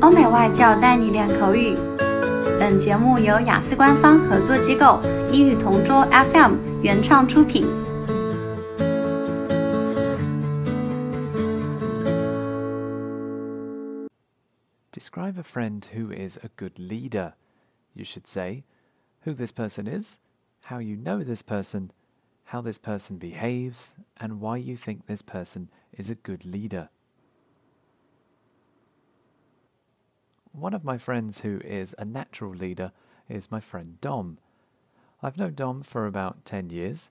欧美外教带你练口语。本节目由雅思官方合作机构英语同桌 FM 原创出品。Describe a friend who is a good leader. You should say who this person is, how you know this person, how this person behaves, and why you think this person is a good leader. One of my friends who is a natural leader is my friend Dom. I've known Dom for about 10 years.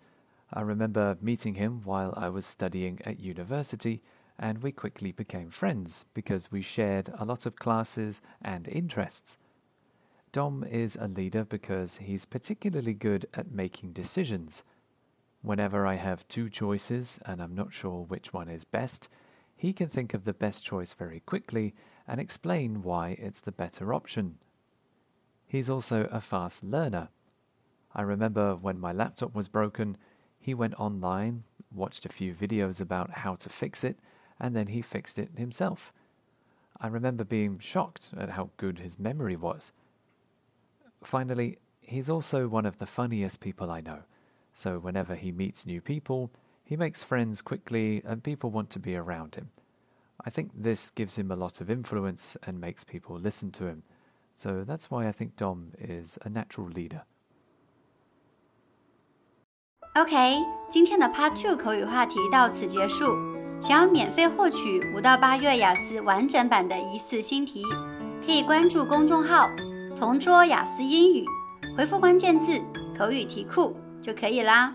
I remember meeting him while I was studying at university, and we quickly became friends because we shared a lot of classes and interests. Dom is a leader because he's particularly good at making decisions. Whenever I have two choices and I'm not sure which one is best, he can think of the best choice very quickly and explain why it's the better option. He's also a fast learner. I remember when my laptop was broken, he went online, watched a few videos about how to fix it, and then he fixed it himself. I remember being shocked at how good his memory was. Finally, he's also one of the funniest people I know. So whenever he meets new people, he makes friends quickly and people want to be around him. I think this gives him a lot of influence and makes people listen to him. So that's why I think Dom is a natural leader. OK，今天的 Part Two 口语话题到此结束。想要免费获取五到八月雅思完整版的疑似新题，可以关注公众号“同桌雅思英语”，回复关键字“口语题库”就可以啦。